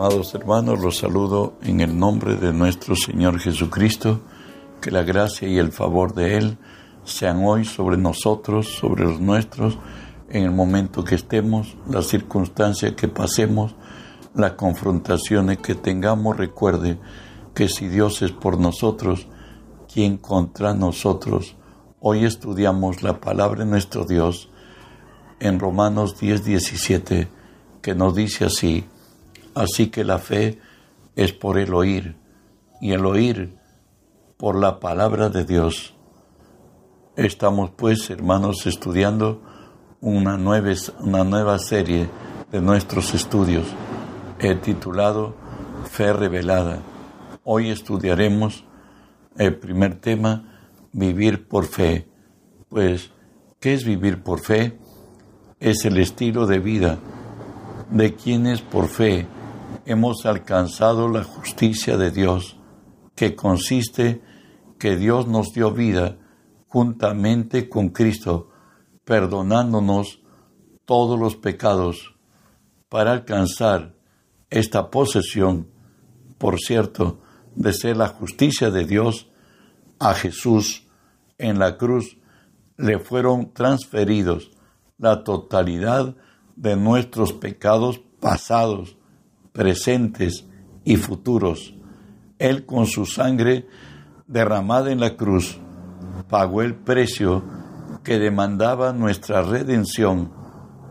Amados hermanos, los saludo en el nombre de nuestro Señor Jesucristo, que la gracia y el favor de Él sean hoy sobre nosotros, sobre los nuestros, en el momento que estemos, las circunstancias que pasemos, las confrontaciones que tengamos. Recuerde que si Dios es por nosotros, ¿quién contra nosotros? Hoy estudiamos la palabra de nuestro Dios en Romanos 10, 17, que nos dice así, Así que la fe es por el oír y el oír por la palabra de Dios. Estamos pues, hermanos, estudiando una nueva, una nueva serie de nuestros estudios he titulado Fe Revelada. Hoy estudiaremos el primer tema, vivir por fe. Pues, ¿qué es vivir por fe? Es el estilo de vida de quienes por fe hemos alcanzado la justicia de Dios, que consiste que Dios nos dio vida juntamente con Cristo, perdonándonos todos los pecados, para alcanzar esta posesión, por cierto, de ser la justicia de Dios, a Jesús en la cruz. Le fueron transferidos la totalidad de nuestros pecados pasados, presentes y futuros. Él con su sangre derramada en la cruz pagó el precio que demandaba nuestra redención.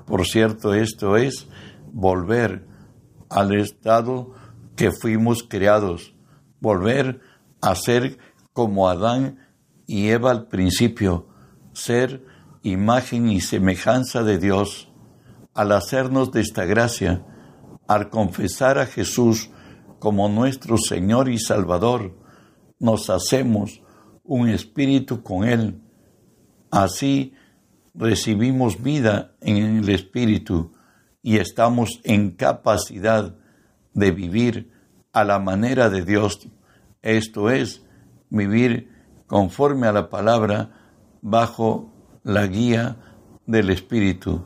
Por cierto, esto es volver al estado que fuimos creados, volver a ser como Adán y Eva al principio, ser imagen y semejanza de Dios. Al hacernos de esta gracia, al confesar a Jesús como nuestro Señor y Salvador, nos hacemos un espíritu con Él. Así recibimos vida en el espíritu y estamos en capacidad de vivir a la manera de Dios. Esto es, vivir conforme a la palabra bajo la guía del Espíritu.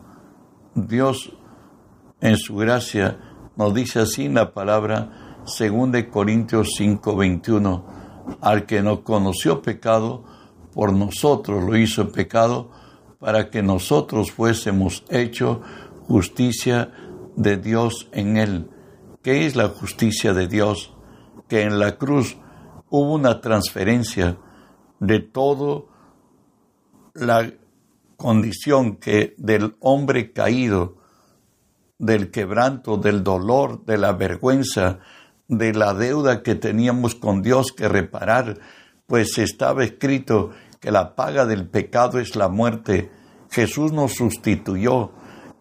Dios en su gracia nos dice así en la palabra 2 Corintios 5, 21, al que no conoció pecado, por nosotros lo hizo pecado, para que nosotros fuésemos hechos justicia de Dios en él. ¿Qué es la justicia de Dios? Que en la cruz hubo una transferencia de todo la condición que del hombre caído del quebranto, del dolor, de la vergüenza, de la deuda que teníamos con Dios que reparar, pues estaba escrito que la paga del pecado es la muerte. Jesús nos sustituyó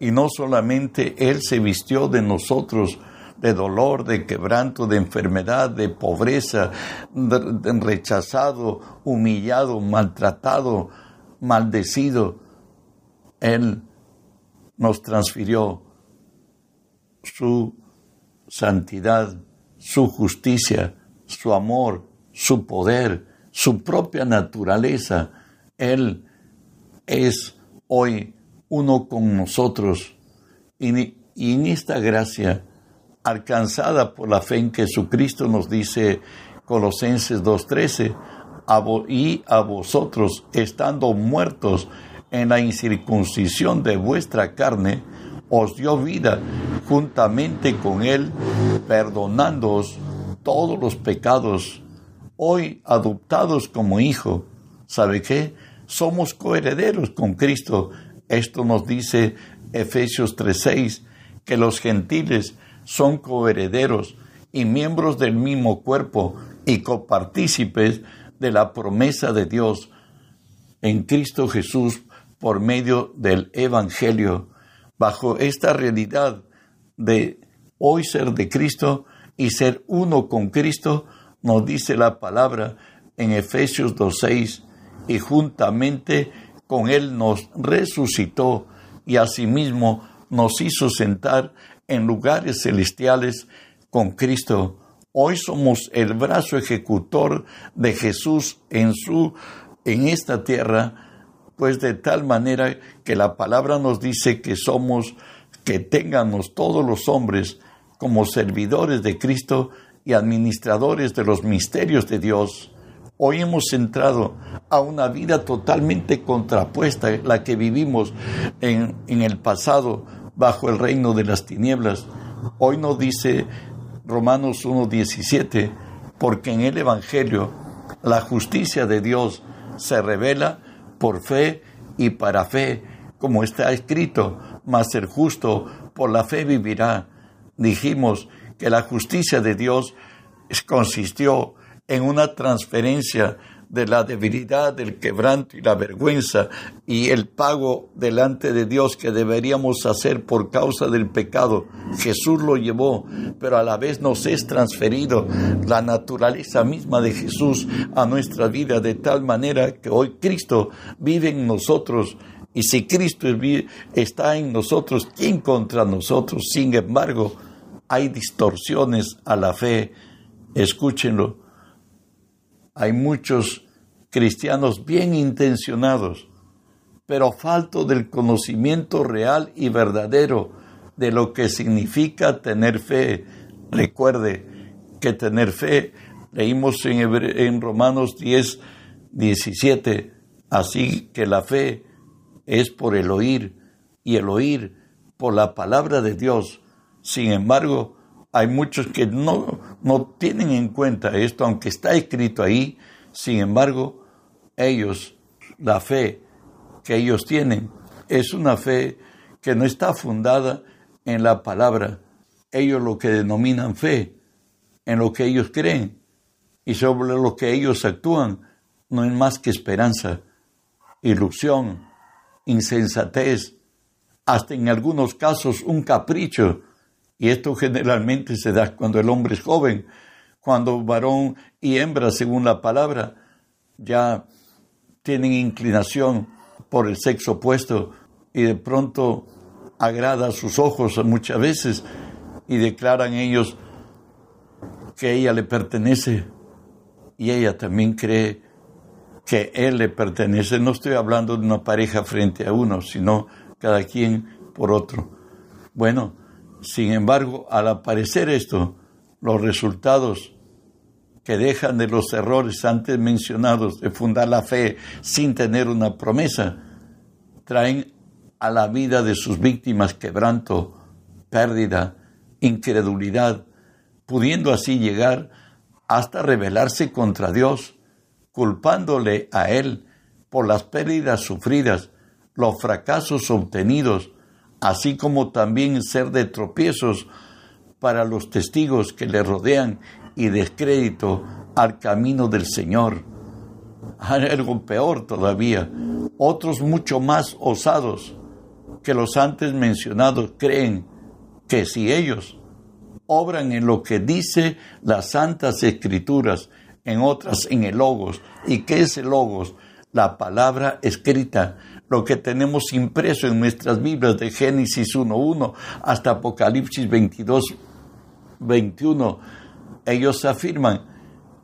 y no solamente Él se vistió de nosotros, de dolor, de quebranto, de enfermedad, de pobreza, rechazado, humillado, maltratado, maldecido. Él nos transfirió su santidad, su justicia, su amor, su poder, su propia naturaleza. Él es hoy uno con nosotros y, en esta gracia alcanzada por la fe en Jesucristo nos dice Colosenses 2.13, y a vosotros estando muertos en la incircuncisión de vuestra carne, os dio vida juntamente con Él, perdonándoos todos los pecados, hoy adoptados como hijo. ¿Sabe qué? Somos coherederos con Cristo. Esto nos dice Efesios 3:6, que los gentiles son coherederos y miembros del mismo cuerpo y copartícipes de la promesa de Dios en Cristo Jesús por medio del Evangelio bajo esta realidad de hoy ser de Cristo y ser uno con Cristo, nos dice la palabra en Efesios 2.6, y juntamente con Él nos resucitó y asimismo nos hizo sentar en lugares celestiales con Cristo. Hoy somos el brazo ejecutor de Jesús en su en esta tierra pues de tal manera que la palabra nos dice que somos, que tengamos todos los hombres como servidores de Cristo y administradores de los misterios de Dios. Hoy hemos entrado a una vida totalmente contrapuesta, la que vivimos en, en el pasado bajo el reino de las tinieblas. Hoy nos dice Romanos 1.17, porque en el Evangelio la justicia de Dios se revela por fe y para fe, como está escrito, mas el justo por la fe vivirá. Dijimos que la justicia de Dios consistió en una transferencia de la debilidad, del quebranto y la vergüenza y el pago delante de Dios que deberíamos hacer por causa del pecado. Jesús lo llevó, pero a la vez nos es transferido la naturaleza misma de Jesús a nuestra vida de tal manera que hoy Cristo vive en nosotros. Y si Cristo está en nosotros, ¿quién contra nosotros? Sin embargo, hay distorsiones a la fe. Escúchenlo hay muchos cristianos bien intencionados, pero falto del conocimiento real y verdadero de lo que significa tener fe. Recuerde que tener fe, leímos en, en Romanos 10, 17, así que la fe es por el oír y el oír por la palabra de Dios. Sin embargo, hay muchos que no, no tienen en cuenta esto, aunque está escrito ahí, sin embargo, ellos, la fe que ellos tienen, es una fe que no está fundada en la palabra. Ellos lo que denominan fe, en lo que ellos creen y sobre lo que ellos actúan, no es más que esperanza, ilusión, insensatez, hasta en algunos casos un capricho y esto generalmente se da cuando el hombre es joven, cuando varón y hembra, según la palabra, ya tienen inclinación por el sexo opuesto y de pronto agrada a sus ojos muchas veces y declaran ellos que ella le pertenece y ella también cree que él le pertenece. No estoy hablando de una pareja frente a uno, sino cada quien por otro. Bueno, sin embargo, al aparecer esto, los resultados que dejan de los errores antes mencionados de fundar la fe sin tener una promesa, traen a la vida de sus víctimas quebranto, pérdida, incredulidad, pudiendo así llegar hasta rebelarse contra Dios, culpándole a Él por las pérdidas sufridas, los fracasos obtenidos, así como también ser de tropiezos para los testigos que le rodean y descrédito al camino del Señor. Algo peor todavía, otros mucho más osados que los antes mencionados creen que si ellos obran en lo que dice las santas escrituras, en otras en el logos, y que es el logos, la palabra escrita, lo que tenemos impreso en nuestras Biblias de Génesis 1.1 hasta Apocalipsis 22.21. Ellos afirman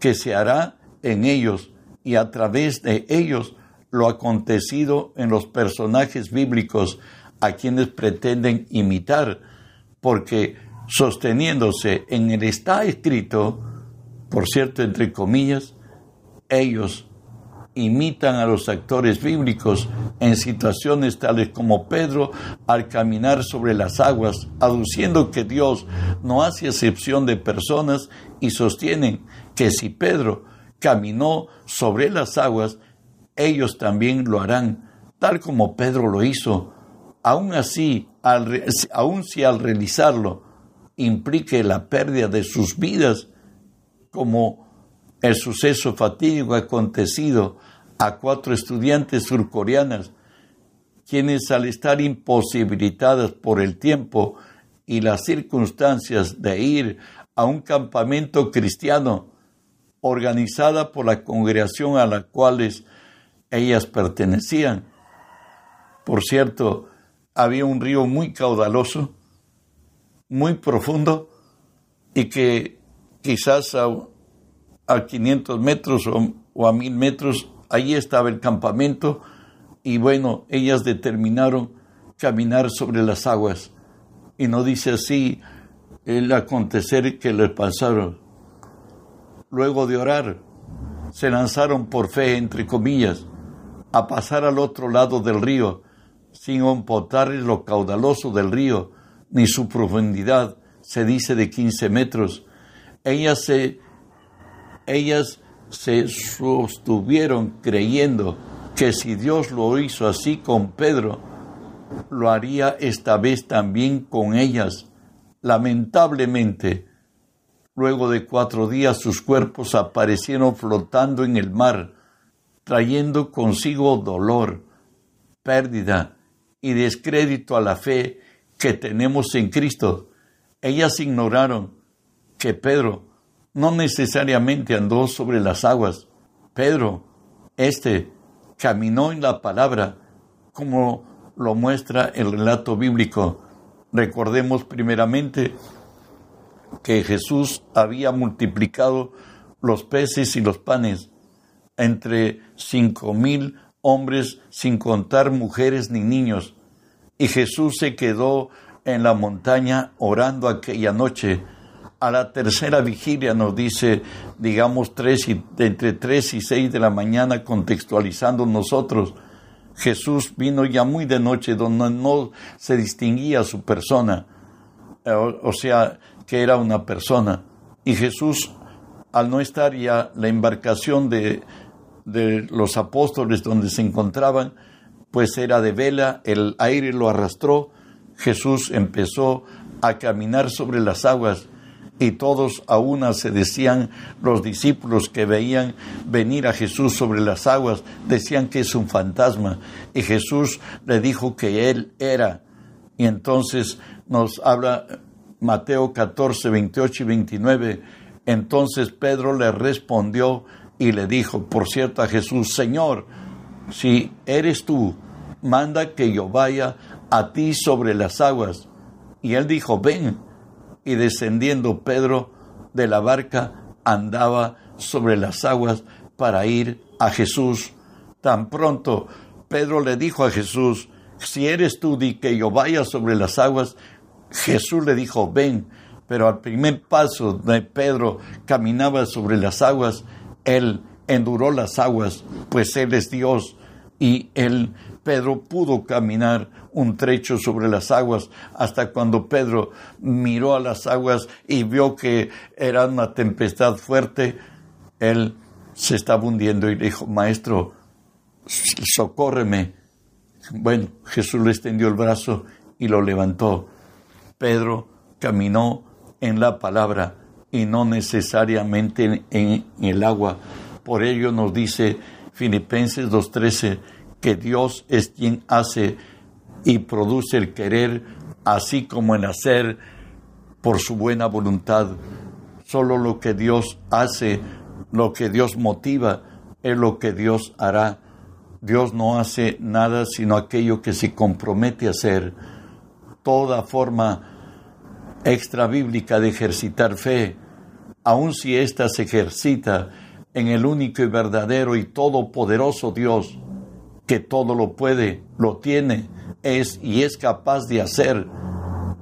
que se hará en ellos y a través de ellos lo acontecido en los personajes bíblicos a quienes pretenden imitar, porque sosteniéndose en el está escrito, por cierto, entre comillas, ellos imitan a los actores bíblicos en situaciones tales como Pedro al caminar sobre las aguas, aduciendo que Dios no hace excepción de personas y sostienen que si Pedro caminó sobre las aguas, ellos también lo harán, tal como Pedro lo hizo. Aún así, aun si al realizarlo implique la pérdida de sus vidas, como el suceso fatídico acontecido a cuatro estudiantes surcoreanas, quienes al estar imposibilitadas por el tiempo y las circunstancias de ir a un campamento cristiano organizada por la congregación a la cual ellas pertenecían. Por cierto, había un río muy caudaloso, muy profundo, y que quizás a, a 500 metros o, a 1000 metros Allí estaba el campamento y bueno, ellas determinaron caminar sobre las aguas. Y no dice así el acontecer que les pasaron. Luego de orar, se lanzaron por fe, entre comillas, a pasar al otro lado del río, sin importar lo caudaloso del río, ni su profundidad, se dice de 15 metros. Ellas se, ellas se sostuvieron creyendo que si Dios lo hizo así con Pedro, lo haría esta vez también con ellas. Lamentablemente, luego de cuatro días sus cuerpos aparecieron flotando en el mar, trayendo consigo dolor, pérdida y descrédito a la fe que tenemos en Cristo. Ellas ignoraron que Pedro no necesariamente andó sobre las aguas. Pedro, este, caminó en la palabra, como lo muestra el relato bíblico. Recordemos primeramente que Jesús había multiplicado los peces y los panes entre cinco mil hombres, sin contar mujeres ni niños. Y Jesús se quedó en la montaña orando aquella noche. A la tercera vigilia nos dice, digamos, tres y, entre tres y seis de la mañana, contextualizando nosotros. Jesús vino ya muy de noche, donde no se distinguía su persona, eh, o sea, que era una persona. Y Jesús, al no estar ya la embarcación de, de los apóstoles donde se encontraban, pues era de vela, el aire lo arrastró, Jesús empezó a caminar sobre las aguas y todos a una se decían los discípulos que veían venir a Jesús sobre las aguas, decían que es un fantasma y Jesús le dijo que él era. Y entonces nos habla Mateo 14, 28 y 29. Entonces Pedro le respondió y le dijo, por cierto, a Jesús, Señor, si eres tú, manda que yo vaya a ti sobre las aguas. Y él dijo, ven. Y descendiendo Pedro de la barca, andaba sobre las aguas para ir a Jesús. Tan pronto Pedro le dijo a Jesús, si eres tú, di que yo vaya sobre las aguas. Jesús le dijo, ven. Pero al primer paso de Pedro caminaba sobre las aguas, él enduró las aguas, pues Él es Dios y él, Pedro, pudo caminar un trecho sobre las aguas hasta cuando Pedro miró a las aguas y vio que era una tempestad fuerte, él se estaba hundiendo y le dijo, Maestro, socórreme. Bueno, Jesús le extendió el brazo y lo levantó. Pedro caminó en la palabra y no necesariamente en, el agua. Por ello nos dice Filipenses 2.13 que Dios es quien hace y produce el querer, así como el hacer por su buena voluntad. Solo lo que Dios hace, lo que Dios motiva, es lo que Dios hará. Dios no hace nada sino aquello que se compromete a hacer. Toda forma extra bíblica de ejercitar fe, aun si ésta se ejercita en el único y verdadero y todopoderoso Dios, que todo lo puede, lo tiene, es y es capaz de hacer,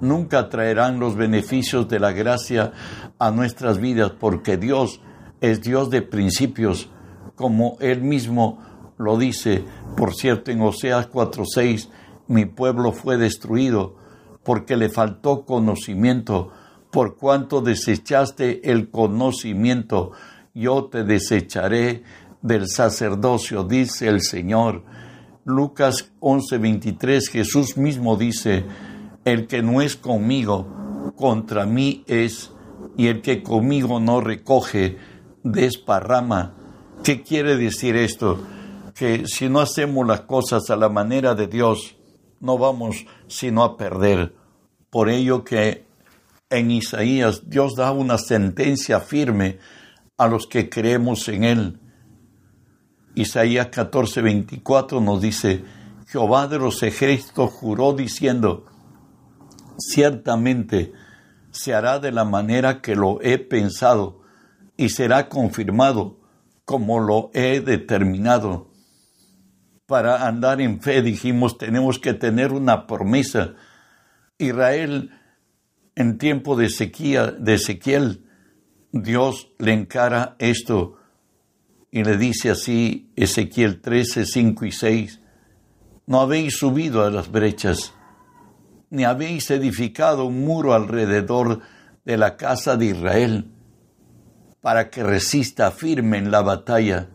nunca traerán los beneficios de la gracia a nuestras vidas, porque Dios es Dios de principios, como Él mismo lo dice, por cierto, en Oseas 4:6, mi pueblo fue destruido porque le faltó conocimiento, por cuanto desechaste el conocimiento, yo te desecharé del sacerdocio, dice el Señor. Lucas 11:23, Jesús mismo dice, el que no es conmigo, contra mí es, y el que conmigo no recoge, desparrama. ¿Qué quiere decir esto? Que si no hacemos las cosas a la manera de Dios, no vamos sino a perder. Por ello que en Isaías Dios da una sentencia firme a los que creemos en Él. Isaías 14, 24 nos dice, Jehová de los ejércitos juró diciendo, ciertamente se hará de la manera que lo he pensado y será confirmado como lo he determinado para andar en fe, dijimos, tenemos que tener una promesa. Israel En tiempo de, de Ezequiel, Dios le encara esto y le dice así, Ezequiel 13, 5 y 6, no habéis subido a las brechas, ni habéis edificado un muro alrededor de la casa de Israel, para que resista firme en la batalla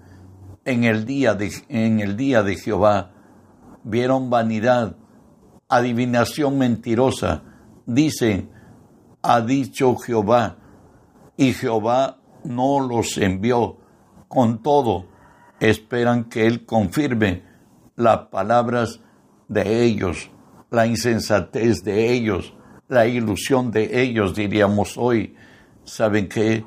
en el día de, en el día de Jehová. Vieron vanidad, adivinación mentirosa. Dicen, ha dicho Jehová, y Jehová no los envió. Con todo, esperan que Él confirme las palabras de ellos, la insensatez de ellos, la ilusión de ellos, diríamos hoy. ¿Saben que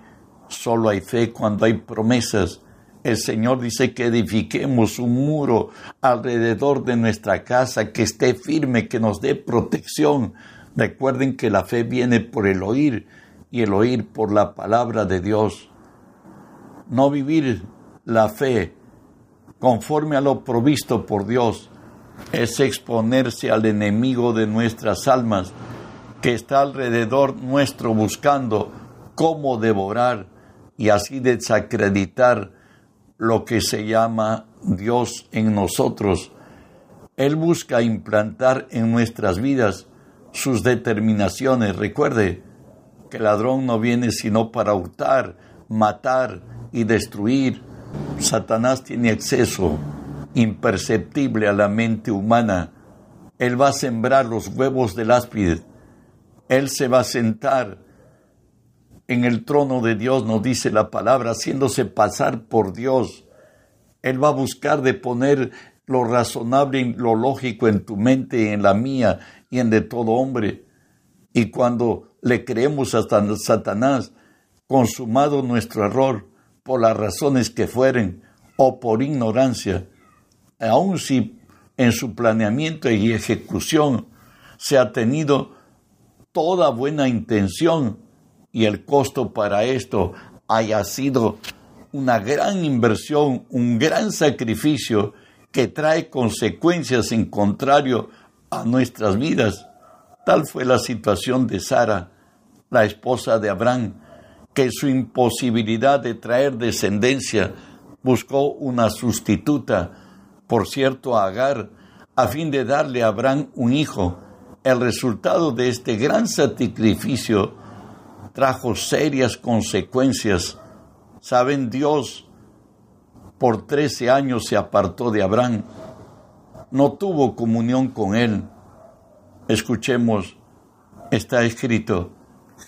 Solo hay fe cuando hay promesas. El Señor dice que edifiquemos un muro alrededor de nuestra casa, que esté firme, que nos dé protección. Recuerden que la fe viene por el oír y el oír por la palabra de Dios. No vivir la fe conforme a lo provisto por Dios es exponerse al enemigo de nuestras almas que está alrededor nuestro buscando cómo devorar y así desacreditar lo que se llama Dios en nosotros. Él busca implantar en nuestras vidas sus determinaciones. Recuerde que el ladrón no viene sino para hurtar, matar y destruir. Satanás tiene acceso imperceptible a la mente humana. Él va a sembrar los huevos del áspide. Él se va a sentar en el trono de Dios, nos dice la palabra, haciéndose pasar por Dios. Él va a buscar de poner lo razonable y lo lógico en tu mente, en la mía y en de todo hombre. Y cuando le creemos a Satanás, consumado nuestro error, por las razones que fueren, o por ignorancia, aun si en su planeamiento y ejecución se ha tenido toda buena intención, y el costo para esto haya sido una gran inversión, un gran sacrificio que trae consecuencias en contrario a nuestras vidas. Tal fue la situación de Sara, la esposa de Abraham, que su imposibilidad de traer descendencia buscó una sustituta, por cierto, a Agar, a fin de darle a Abraham un hijo. El resultado de este gran sacrificio trajo serias consecuencias. Saben, Dios por trece años se apartó de Abraham, no tuvo comunión con él. Escuchemos, está escrito,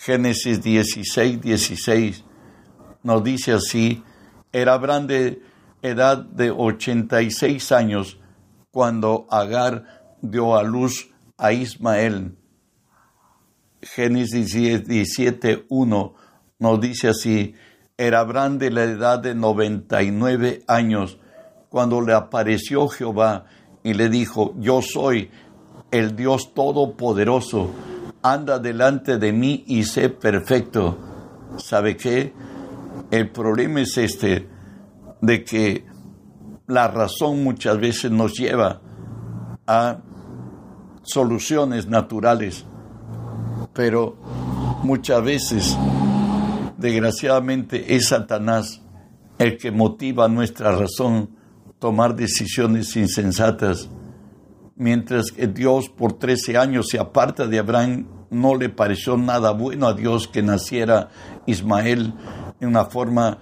Génesis 16, 16, nos dice así, era Abraham de edad de 86 años cuando Agar dio a luz a Ismael. Génesis 17, 1 nos dice así, era Abraham de la edad de 99 años cuando le apareció Jehová y le dijo, yo soy el Dios Todopoderoso, anda delante de mí y sé perfecto. ¿Sabe qué? El problema es este, de que la razón muchas veces nos lleva a soluciones naturales pero muchas veces, desgraciadamente, es Satanás el que motiva nuestra razón tomar decisiones insensatas. Mientras que Dios por trece años se aparta de Abraham, no le pareció nada bueno a Dios que naciera Ismael en una forma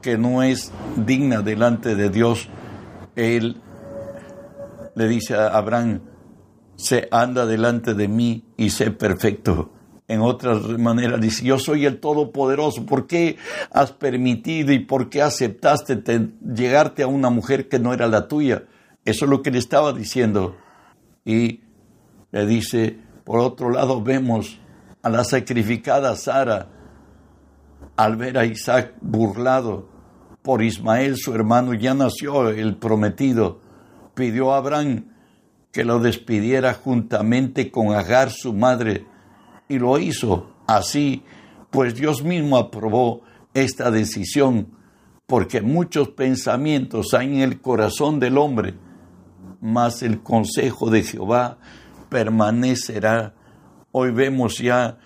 que no es digna delante de Dios. Él le dice a Abraham, se anda delante de mí y sé perfecto. En otras maneras dice, yo soy el Todopoderoso. ¿Por qué has permitido y por qué aceptaste llegarte a una mujer que no era la tuya? Eso es lo que le estaba diciendo. Y le dice, por otro lado vemos a la sacrificada Sara al ver a Isaac burlado por Ismael, su hermano, ya nació el prometido. Pidió a Abraham que lo despidiera juntamente con Agar, su madre, y lo hizo así, pues Dios mismo aprobó esta decisión, porque muchos pensamientos hay en el corazón del hombre, mas el consejo de Jehová permanecerá. Hoy vemos ya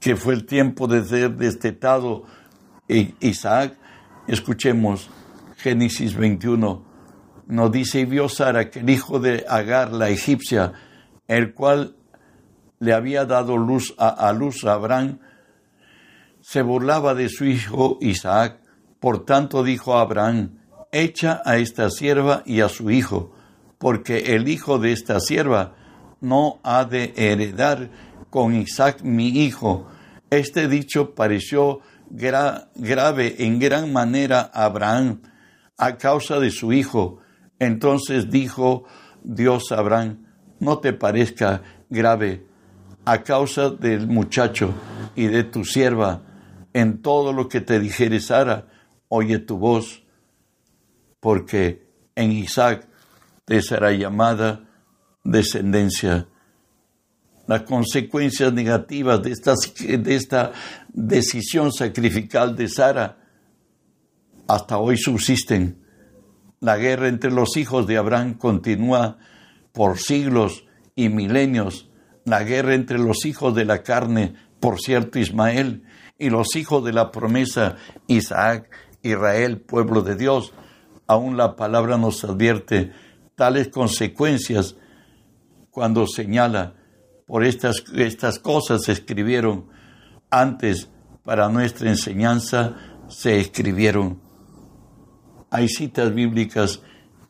que fue el tiempo de ser destetado Isaac, escuchemos Génesis 21. Nos dice, y vio Sara que el hijo de Agar, la egipcia, el cual le había dado luz a, a luz a Abraham, se burlaba de su hijo Isaac. Por tanto dijo a Abraham, echa a esta sierva y a su hijo, porque el hijo de esta sierva no ha de heredar con Isaac mi hijo. Este dicho pareció grave en gran manera a Abraham a causa de su hijo. Entonces dijo Dios a Abraham, no te parezca grave a causa del muchacho y de tu sierva. En todo lo que te dijere Sara, oye tu voz, porque en Isaac te será llamada descendencia. Las consecuencias negativas de, esta decisión sacrificial de Sara hasta hoy subsisten. La guerra entre los hijos de Abraham continúa por siglos y milenios. La guerra entre los hijos de la carne, por cierto Ismael, y los hijos de la promesa Isaac, Israel, pueblo de Dios. Aún la palabra nos advierte tales consecuencias cuando señala por estas, estas cosas se escribieron antes para nuestra enseñanza, se escribieron. Hay citas bíblicas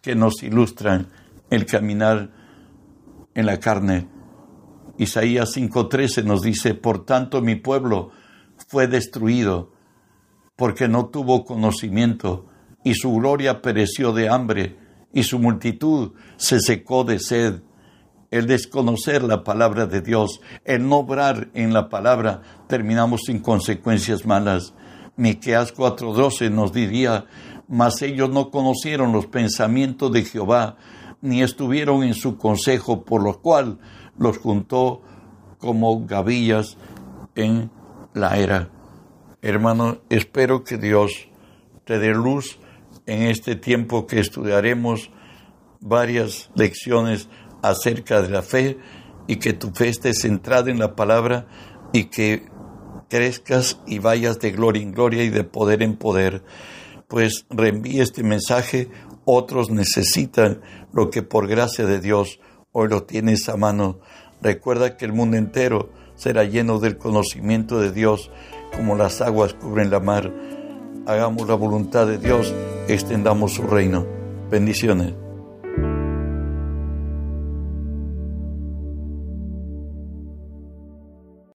que nos ilustran el caminar en la carne. Isaías 5:13 nos dice, por tanto mi pueblo fue destruido porque no tuvo conocimiento y su gloria pereció de hambre y su multitud se secó de sed el desconocer la palabra de Dios, el no obrar en la palabra, terminamos sin consecuencias malas. Miqueas 4:12 nos diría, mas ellos no conocieron los pensamientos de Jehová, ni estuvieron en su consejo, por lo cual los juntó como gavillas en la era. Hermano, espero que Dios te dé luz en este tiempo que estudiaremos varias lecciones acerca de la fe y que tu fe esté centrada en la palabra y que crezcas y vayas de gloria en gloria y de poder en poder. Pues reenvíe este mensaje, otros necesitan lo que por gracia de Dios hoy lo tienes a mano. Recuerda que el mundo entero será lleno del conocimiento de Dios como las aguas cubren la mar. Hagamos la voluntad de Dios, extendamos su reino. Bendiciones.